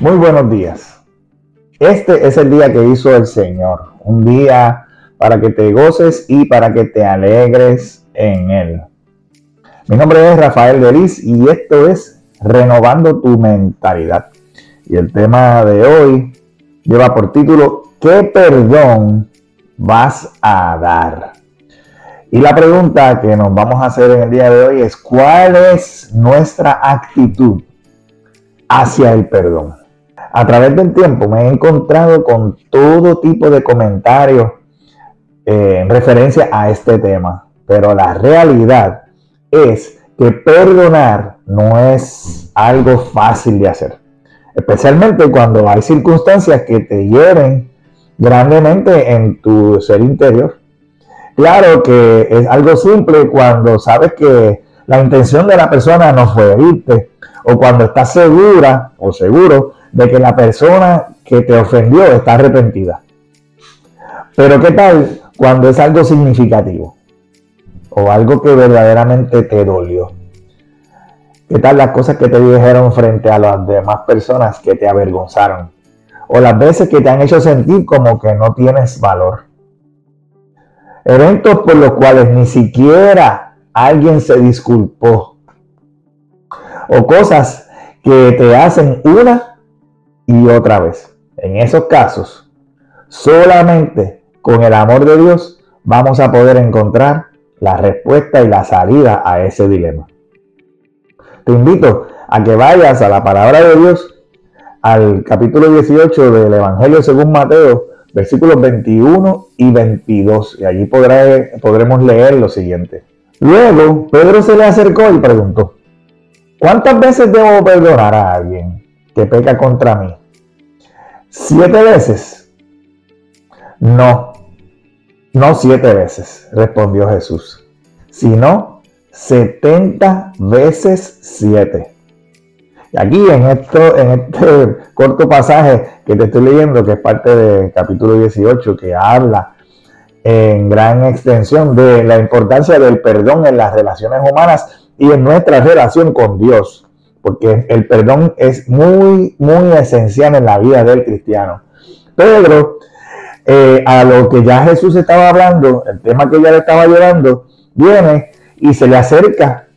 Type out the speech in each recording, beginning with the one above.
Muy buenos días. Este es el día que hizo el Señor, un día para que te goces y para que te alegres en Él. Mi nombre es Rafael Delis y esto es Renovando tu Mentalidad. Y el tema de hoy lleva por título ¿Qué perdón vas a dar? Y la pregunta que nos vamos a hacer en el día de hoy es ¿cuál es nuestra actitud hacia el perdón? A través del tiempo me he encontrado con todo tipo de comentarios eh, en referencia a este tema, pero la realidad es que perdonar no es algo fácil de hacer, especialmente cuando hay circunstancias que te hieren grandemente en tu ser interior. Claro que es algo simple cuando sabes que la intención de la persona no fue herirte o cuando estás segura o seguro de que la persona que te ofendió está arrepentida. Pero ¿qué tal cuando es algo significativo? O algo que verdaderamente te dolió. ¿Qué tal las cosas que te dijeron frente a las demás personas que te avergonzaron? O las veces que te han hecho sentir como que no tienes valor. Eventos por los cuales ni siquiera alguien se disculpó. O cosas que te hacen una y otra vez. En esos casos, solamente con el amor de Dios vamos a poder encontrar la respuesta y la salida a ese dilema. Te invito a que vayas a la palabra de Dios, al capítulo 18 del Evangelio según Mateo, versículos 21 y 22, y allí podremos leer lo siguiente. Luego, Pedro se le acercó y preguntó, ¿cuántas veces debo perdonar a alguien que peca contra mí? ¿Siete veces? No, no siete veces, respondió Jesús, sino setenta veces siete. Y aquí en, esto, en este corto pasaje que te estoy leyendo, que es parte del capítulo 18, que habla en gran extensión de la importancia del perdón en las relaciones humanas y en nuestra relación con Dios porque el perdón es muy, muy esencial en la vida del cristiano. Pedro, eh, a lo que ya Jesús estaba hablando, el tema que ya le estaba llevando, viene y se le acerca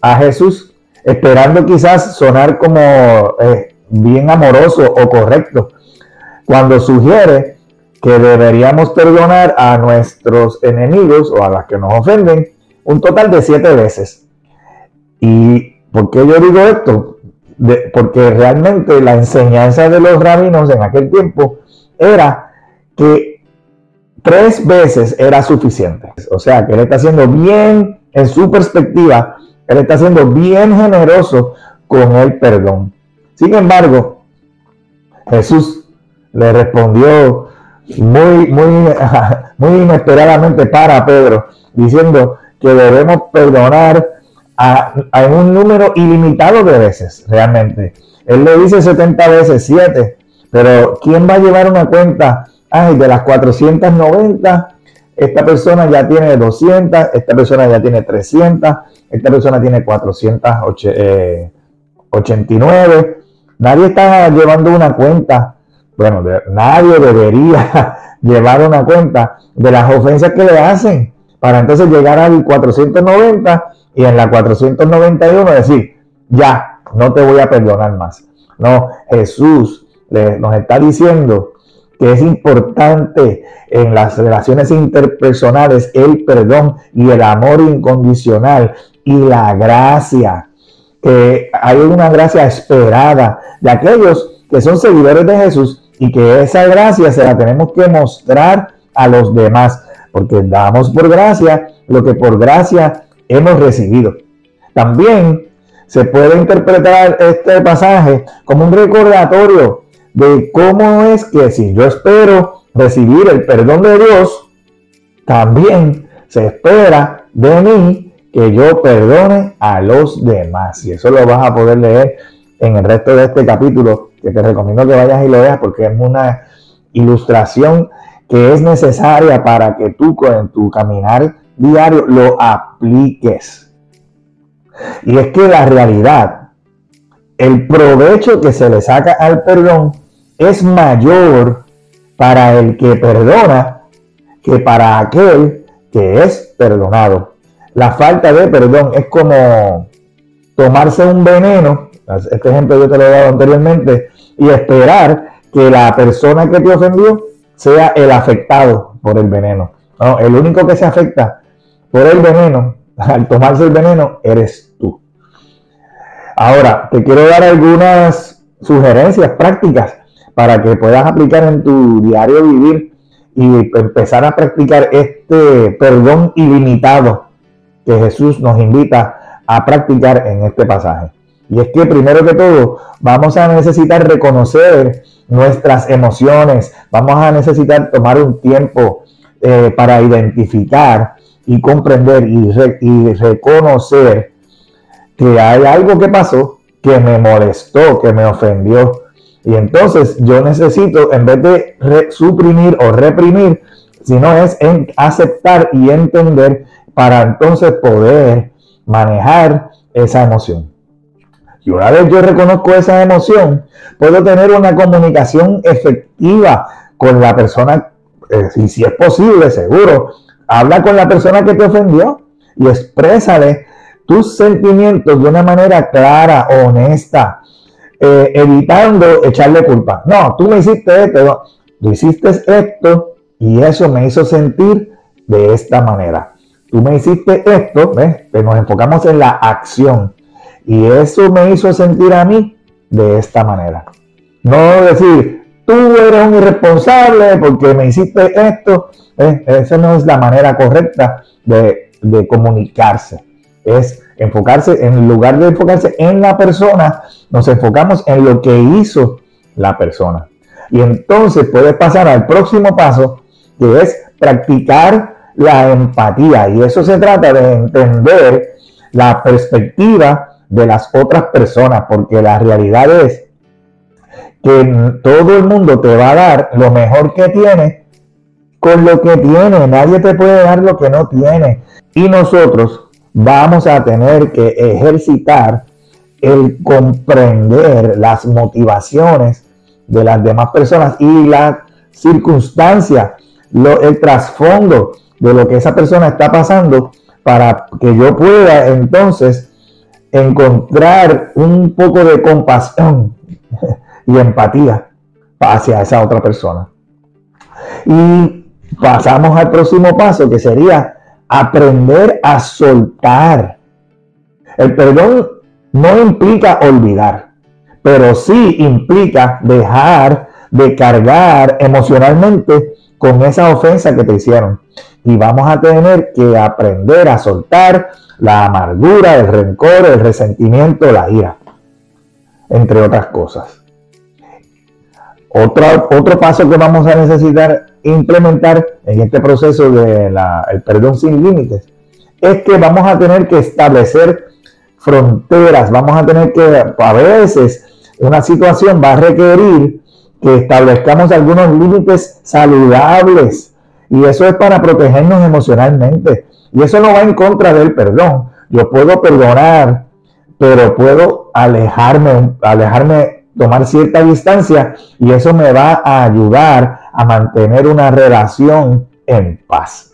a Jesús, esperando quizás sonar como eh, bien amoroso o correcto, cuando sugiere que deberíamos perdonar a nuestros enemigos o a las que nos ofenden un total de siete veces. Y ¿Por qué yo digo esto? porque realmente la enseñanza de los rabinos en aquel tiempo era que tres veces era suficiente. O sea, que él está siendo bien, en su perspectiva, él está siendo bien generoso con el perdón. Sin embargo, Jesús le respondió muy, muy, muy inesperadamente para Pedro, diciendo que debemos perdonar a, un número ilimitado de veces, realmente. Él le dice 70 veces 7, pero ¿quién va a llevar una cuenta? Ay, de las 490, esta persona ya tiene 200, esta persona ya tiene 300, esta persona tiene 489. Eh, nadie está llevando una cuenta, bueno, nadie debería llevar una cuenta de las ofensas que le hacen para entonces llegar al 490 y en la 491 decir, ya, no te voy a perdonar más. No, Jesús nos está diciendo que es importante en las relaciones interpersonales el perdón y el amor incondicional y la gracia. Que hay una gracia esperada de aquellos que son seguidores de Jesús y que esa gracia se la tenemos que mostrar a los demás, porque damos por gracia lo que por gracia hemos recibido. También se puede interpretar este pasaje como un recordatorio de cómo es que si yo espero recibir el perdón de Dios, también se espera de mí que yo perdone a los demás. Y eso lo vas a poder leer en el resto de este capítulo, que te recomiendo que vayas y lo veas porque es una ilustración que es necesaria para que tú con tu caminar diario lo apliques. Y es que la realidad el provecho que se le saca al perdón es mayor para el que perdona que para aquel que es perdonado. La falta de perdón es como tomarse un veneno, este ejemplo yo te lo he dado anteriormente, y esperar que la persona que te ofendió sea el afectado por el veneno. No, el único que se afecta por el veneno, al tomarse el veneno, eres tú. Ahora, te quiero dar algunas sugerencias prácticas para que puedas aplicar en tu diario vivir y empezar a practicar este perdón ilimitado que Jesús nos invita a practicar en este pasaje. Y es que primero que todo vamos a necesitar reconocer nuestras emociones, vamos a necesitar tomar un tiempo eh, para identificar y comprender y, reconocer que hay algo que pasó que me molestó, que me ofendió. Y entonces yo necesito, en vez de suprimir o reprimir, sino es en aceptar y entender para entonces poder manejar esa emoción. Y una vez yo reconozco esa emoción, puedo tener una comunicación efectiva con la persona, eh, y si es posible, seguro, habla con la persona que te ofendió y exprésale tus sentimientos de una manera clara, honesta, eh, evitando echarle culpa. No, tú me hiciste esto, tú hiciste esto y eso me hizo sentir de esta manera. Tú me hiciste esto, ¿ves? Que nos enfocamos en la acción y eso me hizo sentir a mí de esta manera. No decir, tú eres un irresponsable porque me hiciste esto. ¿Eh? Esa no es la manera correcta de, de comunicarse. Es enfocarse, en lugar de enfocarse en la persona, nos enfocamos en lo que hizo la persona. Y entonces puedes pasar al próximo paso, que es practicar la empatía. Y eso se trata de entender la perspectiva de las otras personas, porque la realidad es que todo el mundo te va a dar lo mejor que tiene con lo que tiene. Nadie te puede dar lo que no tiene. Y nosotros vamos a tener que ejercitar el comprender las motivaciones de las demás personas y la circunstancia, lo, el trasfondo de lo que esa persona está pasando para que yo pueda entonces encontrar un poco de compasión y empatía hacia esa otra persona. Y pasamos al próximo paso, que sería aprender a soltar. El perdón no implica olvidar, pero sí implica dejar de cargar emocionalmente con esa ofensa que te hicieron. Y vamos a tener que aprender a soltar la amargura, el rencor, el resentimiento, la ira, entre otras cosas. Otro, otro paso que vamos a necesitar implementar en este proceso del perdón sin límites es que vamos a tener que establecer fronteras, vamos a tener que, a veces, una situación va a requerir que establezcamos algunos límites saludables y eso es para protegernos emocionalmente. Y eso no va en contra del perdón. Yo puedo perdonar, pero puedo alejarme, alejarme, tomar cierta distancia y eso me va a ayudar a mantener una relación en paz.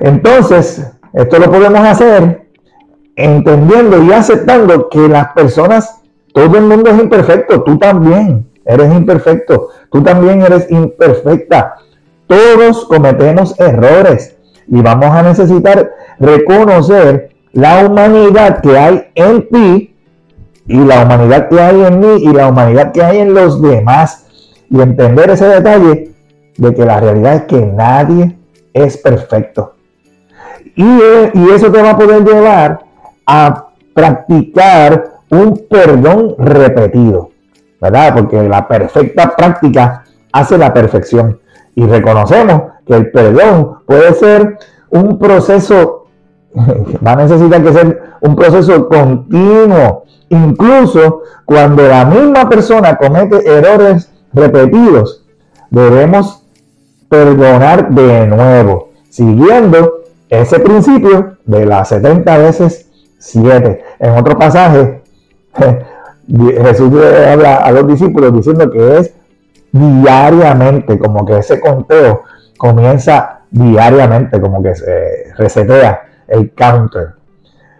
Entonces, esto lo podemos hacer entendiendo y aceptando que las personas, todo el mundo es imperfecto, tú también eres imperfecto, tú también eres imperfecta. Todos cometemos errores y vamos a necesitar reconocer la humanidad que hay en ti y la humanidad que hay en mí y la humanidad que hay en los demás y entender ese detalle de que la realidad es que nadie es perfecto. Y, y eso te va a poder llevar a practicar un perdón repetido, ¿verdad? Porque la perfecta práctica hace la perfección. Y reconocemos que el perdón puede ser un proceso, va a necesitar que ser un proceso continuo, incluso cuando la misma persona comete errores repetidos, debemos perdonar de nuevo, siguiendo ese principio de las 70 veces 7. En otro pasaje, Jesús habla a los discípulos diciendo que es diariamente, como que ese conteo comienza diariamente, como que se resetea el counter.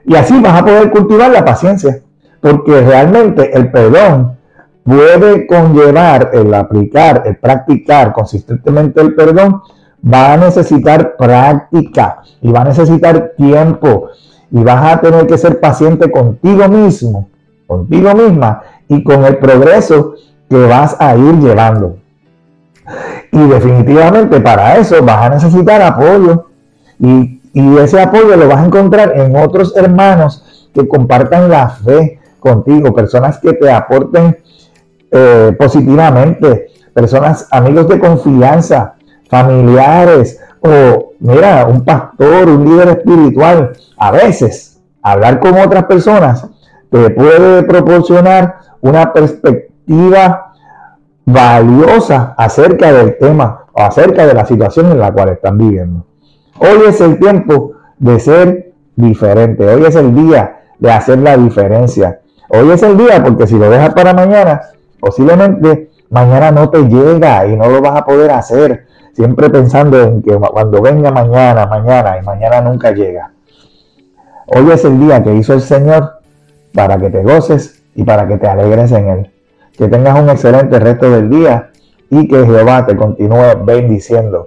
Y así vas a poder cultivar la paciencia, porque realmente el perdón puede conllevar el aplicar, el practicar consistentemente el perdón, va a necesitar práctica y va a necesitar tiempo y vas a tener que ser paciente contigo mismo, contigo misma y con el progreso que vas a ir llevando. Y definitivamente para eso vas a necesitar apoyo y, ese apoyo lo vas a encontrar en otros hermanos que compartan la fe contigo, personas que te aporten eh, positivamente, personas, amigos de confianza, familiares o, mira, un pastor, un líder espiritual. A veces, hablar con otras personas te puede proporcionar una perspectiva valiosa acerca del tema o acerca de la situación en la cual están viviendo. Hoy es el tiempo de ser diferente. Hoy es el día de hacer la diferencia. Hoy es el día porque si lo dejas para mañana, Posiblemente mañana no te llega y no lo vas a poder hacer. Siempre pensando en que cuando venga mañana, mañana y mañana nunca llega. Hoy es el día que hizo el Señor para que te goces y para que te alegres en Él. Que tengas un excelente resto del día y que Jehová te continúe bendiciendo.